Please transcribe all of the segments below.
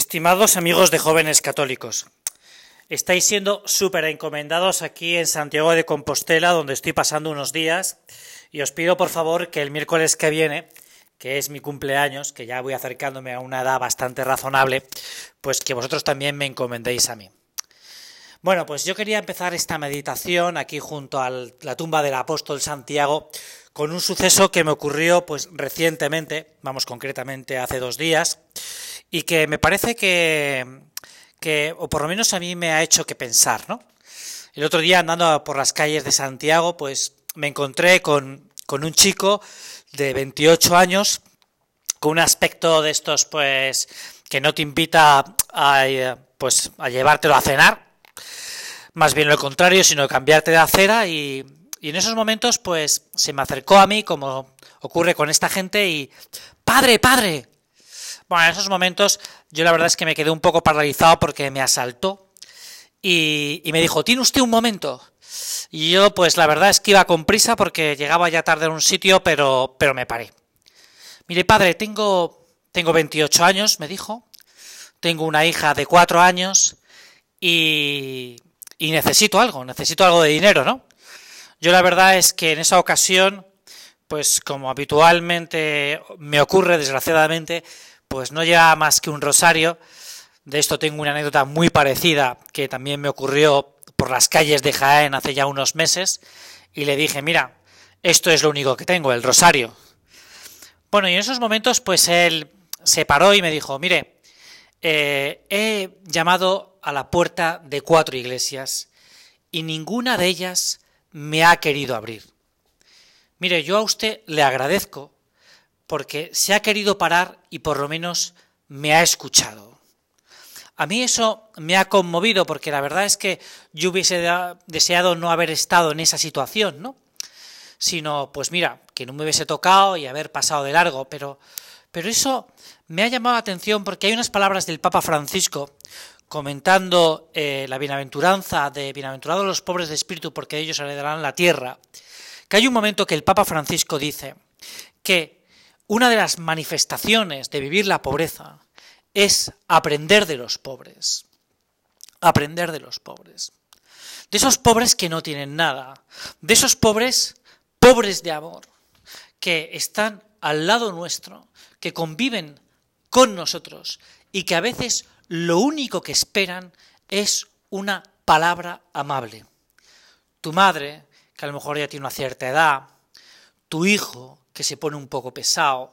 Estimados amigos de jóvenes católicos, estáis siendo súper encomendados aquí en Santiago de Compostela, donde estoy pasando unos días, y os pido por favor que el miércoles que viene, que es mi cumpleaños, que ya voy acercándome a una edad bastante razonable, pues que vosotros también me encomendéis a mí. Bueno, pues yo quería empezar esta meditación aquí junto a la tumba del apóstol Santiago con un suceso que me ocurrió pues recientemente, vamos concretamente hace dos días, y que me parece que, que, o por lo menos a mí me ha hecho que pensar, ¿no? El otro día andando por las calles de Santiago, pues me encontré con, con un chico de 28 años, con un aspecto de estos, pues, que no te invita a, pues, a llevártelo a cenar, más bien lo contrario, sino cambiarte de acera y, y en esos momentos, pues, se me acercó a mí, como ocurre con esta gente, y ¡Padre, padre! Bueno, en esos momentos yo la verdad es que me quedé un poco paralizado porque me asaltó y, y me dijo, ¿tiene usted un momento? Y yo, pues la verdad es que iba con prisa porque llegaba ya tarde a un sitio, pero, pero me paré. Mire, padre, tengo, tengo 28 años, me dijo. Tengo una hija de 4 años y, y necesito algo, necesito algo de dinero, ¿no? Yo la verdad es que en esa ocasión, pues como habitualmente me ocurre, desgraciadamente, pues no lleva más que un rosario. De esto tengo una anécdota muy parecida que también me ocurrió por las calles de Jaén hace ya unos meses y le dije, mira, esto es lo único que tengo, el rosario. Bueno, y en esos momentos pues él se paró y me dijo, mire, eh, he llamado a la puerta de cuatro iglesias y ninguna de ellas me ha querido abrir. Mire, yo a usted le agradezco porque se ha querido parar y por lo menos me ha escuchado. A mí eso me ha conmovido porque la verdad es que yo hubiese deseado no haber estado en esa situación, ¿no? Sino, pues mira, que no me hubiese tocado y haber pasado de largo, pero, pero eso me ha llamado la atención porque hay unas palabras del Papa Francisco comentando eh, la bienaventuranza de bienaventurados los pobres de espíritu porque ellos heredarán la tierra, que hay un momento que el Papa Francisco dice que una de las manifestaciones de vivir la pobreza es aprender de los pobres. Aprender de los pobres. De esos pobres que no tienen nada. De esos pobres, pobres de amor, que están al lado nuestro, que conviven con nosotros y que a veces lo único que esperan es una palabra amable. Tu madre, que a lo mejor ya tiene una cierta edad, tu hijo, que se pone un poco pesado,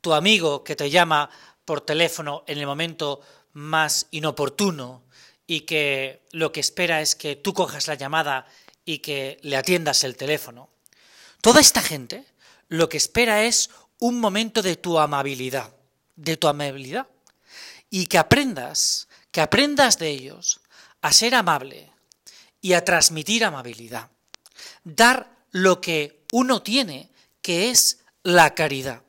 tu amigo que te llama por teléfono en el momento más inoportuno y que lo que espera es que tú cojas la llamada y que le atiendas el teléfono. Toda esta gente lo que espera es un momento de tu amabilidad, de tu amabilidad, y que aprendas, que aprendas de ellos a ser amable y a transmitir amabilidad, dar lo que uno tiene que es la caridad.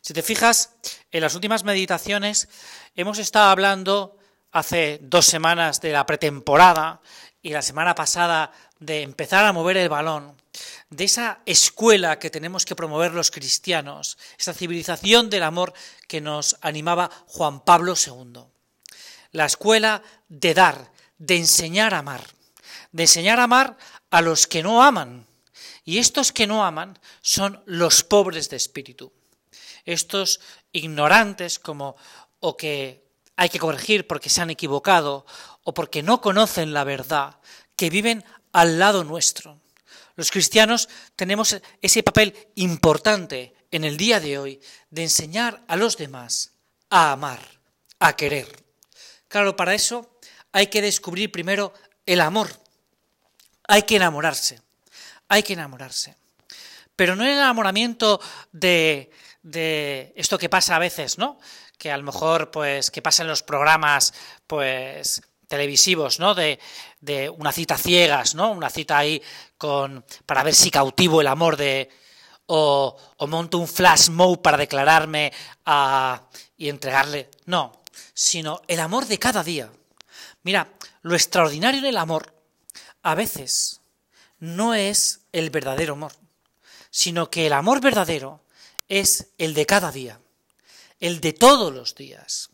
Si te fijas, en las últimas meditaciones hemos estado hablando hace dos semanas de la pretemporada y la semana pasada de empezar a mover el balón, de esa escuela que tenemos que promover los cristianos, esa civilización del amor que nos animaba Juan Pablo II. La escuela de dar, de enseñar a amar, de enseñar a amar a los que no aman, y estos que no aman son los pobres de espíritu. Estos ignorantes como o que hay que corregir porque se han equivocado o porque no conocen la verdad, que viven al lado nuestro. Los cristianos tenemos ese papel importante en el día de hoy de enseñar a los demás a amar, a querer. Claro, para eso hay que descubrir primero el amor. Hay que enamorarse hay que enamorarse. Pero no el enamoramiento de, de esto que pasa a veces, ¿no? Que a lo mejor, pues, que pasa en los programas, pues, televisivos, ¿no? De, una cita ciegas, ¿no? Una cita ahí con, para ver si cautivo el amor de, o, monto un flash mob para declararme a, y entregarle. No, sino el amor de cada día. Mira, lo extraordinario del amor, a veces, no es el verdadero amor, sino que el amor verdadero es el de cada día, el de todos los días.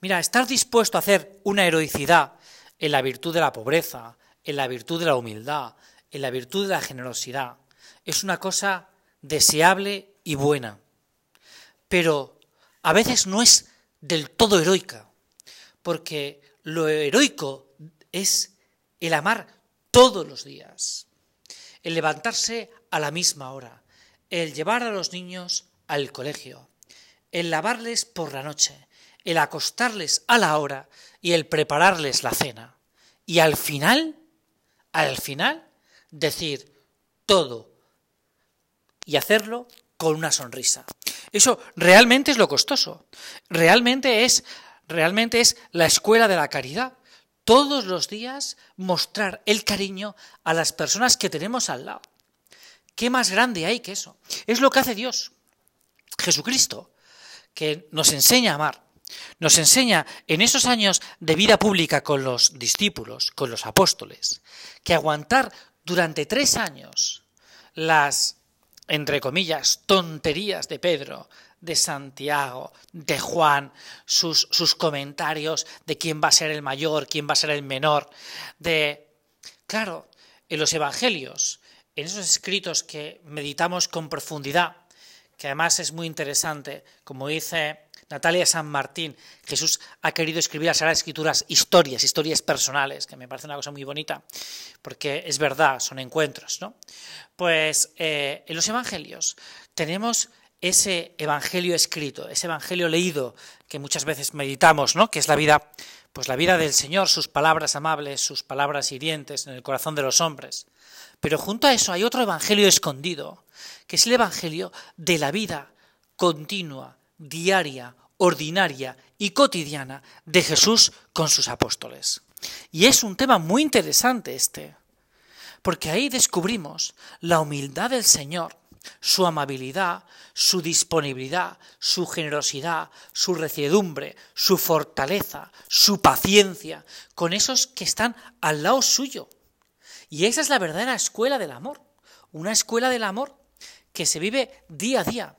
Mira, estar dispuesto a hacer una heroicidad en la virtud de la pobreza, en la virtud de la humildad, en la virtud de la generosidad, es una cosa deseable y buena. Pero a veces no es del todo heroica, porque lo heroico es el amar todos los días, el levantarse a la misma hora, el llevar a los niños al colegio, el lavarles por la noche, el acostarles a la hora y el prepararles la cena. Y al final, al final, decir todo y hacerlo con una sonrisa. Eso realmente es lo costoso. Realmente es, realmente es la escuela de la caridad. Todos los días mostrar el cariño a las personas que tenemos al lado. ¿Qué más grande hay que eso? Es lo que hace Dios. Jesucristo, que nos enseña a amar, nos enseña en esos años de vida pública con los discípulos, con los apóstoles, que aguantar durante tres años las, entre comillas, tonterías de Pedro, de Santiago, de Juan, sus, sus comentarios de quién va a ser el mayor, quién va a ser el menor, de... Claro, en los Evangelios, en esos escritos que meditamos con profundidad, que además es muy interesante, como dice Natalia San Martín, Jesús ha querido escribir las Sagradas Escrituras historias, historias personales, que me parece una cosa muy bonita, porque es verdad, son encuentros, ¿no? Pues eh, en los Evangelios tenemos ese Evangelio escrito, ese Evangelio leído, que muchas veces meditamos, ¿no? Que es la vida, pues la vida del Señor, sus palabras amables, sus palabras hirientes en el corazón de los hombres. Pero junto a eso hay otro Evangelio escondido, que es el Evangelio de la vida continua, diaria, ordinaria y cotidiana de Jesús con sus apóstoles. Y es un tema muy interesante este, porque ahí descubrimos la humildad del Señor, su amabilidad, su disponibilidad, su generosidad, su reciedumbre, su fortaleza, su paciencia, con esos que están al lado suyo. Y esa es la verdadera escuela del amor, una escuela del amor que se vive día a día,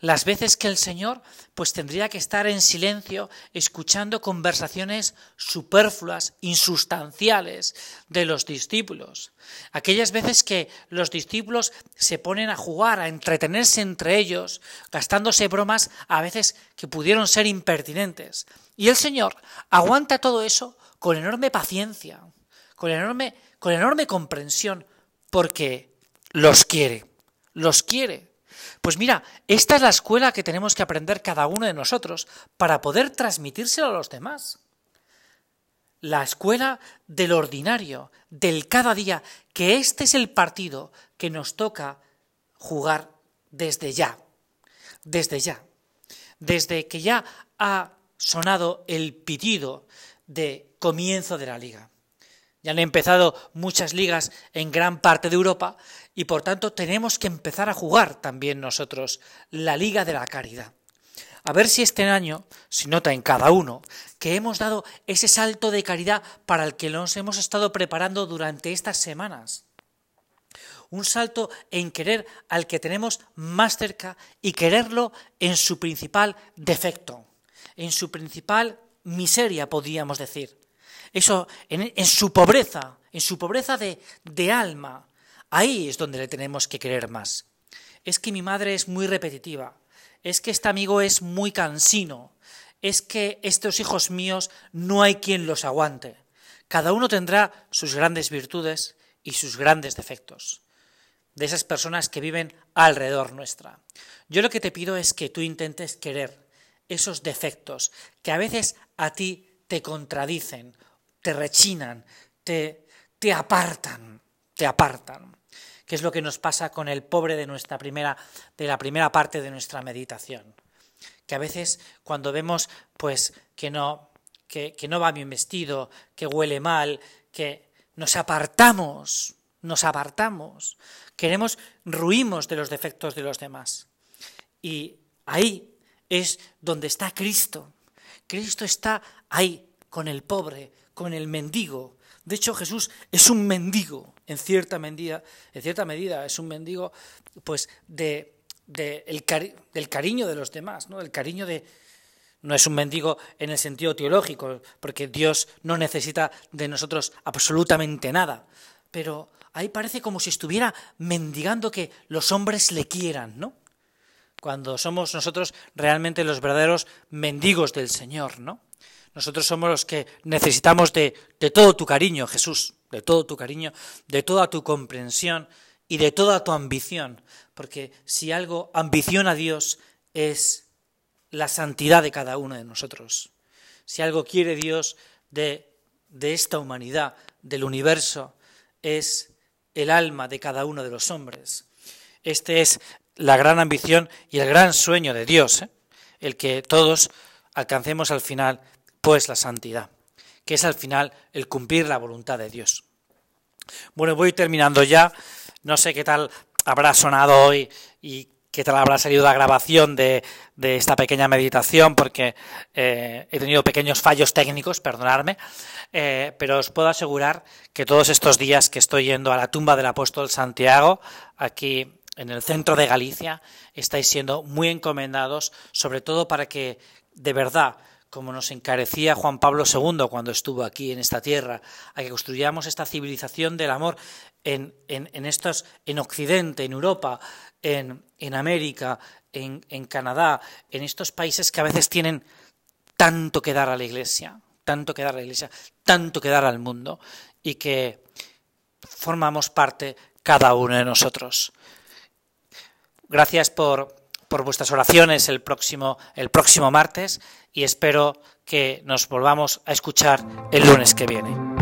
las veces que el Señor pues tendría que estar en silencio escuchando conversaciones superfluas, insustanciales de los discípulos. Aquellas veces que los discípulos se ponen a jugar, a entretenerse entre ellos, gastándose bromas a veces que pudieron ser impertinentes. Y el Señor aguanta todo eso con enorme paciencia, con enorme, con enorme comprensión, porque los quiere, los quiere. Pues mira, esta es la escuela que tenemos que aprender cada uno de nosotros para poder transmitírselo a los demás. La escuela del ordinario, del cada día, que este es el partido que nos toca jugar desde ya, desde ya, desde que ya ha sonado el pitido de comienzo de la liga. Ya han empezado muchas ligas en gran parte de Europa y por tanto tenemos que empezar a jugar también nosotros la Liga de la Caridad. A ver si este año se nota en cada uno que hemos dado ese salto de caridad para el que nos hemos estado preparando durante estas semanas. Un salto en querer al que tenemos más cerca y quererlo en su principal defecto, en su principal miseria, podríamos decir. Eso, en, su pobreza, en su pobreza de, de alma, Ahí es donde le tenemos que querer más. Es que mi madre es muy repetitiva, es que este amigo es muy cansino, es que estos hijos míos no hay quien los aguante. Cada uno tendrá sus grandes virtudes y sus grandes defectos, de esas personas que viven alrededor nuestra. Yo lo que te pido es que tú intentes querer esos defectos que a veces a ti te contradicen, te rechinan, te, te apartan, te apartan que es lo que nos pasa con el pobre de nuestra primera, de la primera parte de nuestra meditación. Que a veces cuando vemos pues que no, que, que no va bien vestido, que huele mal, que nos apartamos, nos apartamos, queremos, ruimos de los defectos de los demás. Y ahí es donde está Cristo. Cristo está ahí, con el pobre, con el mendigo, de hecho, Jesús es un mendigo, en cierta medida, en cierta medida es un mendigo, pues, de, el del cariño de los demás, ¿no? El cariño de, No es un mendigo en el sentido teológico, porque Dios no necesita de nosotros absolutamente nada. Pero ahí parece como si estuviera mendigando que los hombres le quieran, ¿no? Cuando somos nosotros realmente los verdaderos mendigos del Señor, ¿no? Nosotros somos los que necesitamos de, todo tu cariño, Jesús, de todo tu cariño, de toda tu comprensión y de toda tu ambición, porque si algo ambiciona a Dios es la santidad de cada uno de nosotros. Si algo quiere Dios de, de esta humanidad, del universo, es el alma de cada uno de los hombres. Este es la gran ambición y el gran sueño de Dios, ¿eh? el que todos alcancemos al final, pues la santidad, que es al final el cumplir la voluntad de Dios. Bueno, voy terminando ya. No sé qué tal habrá sonado hoy y qué tal habrá salido la grabación de, esta pequeña meditación, porque eh, he tenido pequeños fallos técnicos, perdonadme, eh, pero os puedo asegurar que todos estos días que estoy yendo a la tumba del apóstol Santiago, aquí en el centro de Galicia, estáis siendo muy encomendados, sobre todo para que de verdad como nos encarecía Juan Pablo II cuando estuvo aquí en esta tierra, a que construyamos esta civilización del amor en, en, estos, en Occidente, en Europa, en, en América, en, en Canadá, en estos países que a veces tienen tanto que dar a la Iglesia, tanto que dar a la Iglesia, tanto que dar al mundo, y que formamos parte cada uno de nosotros. Gracias por, por vuestras oraciones el próximo, el próximo martes y espero que nos volvamos a escuchar el lunes que viene.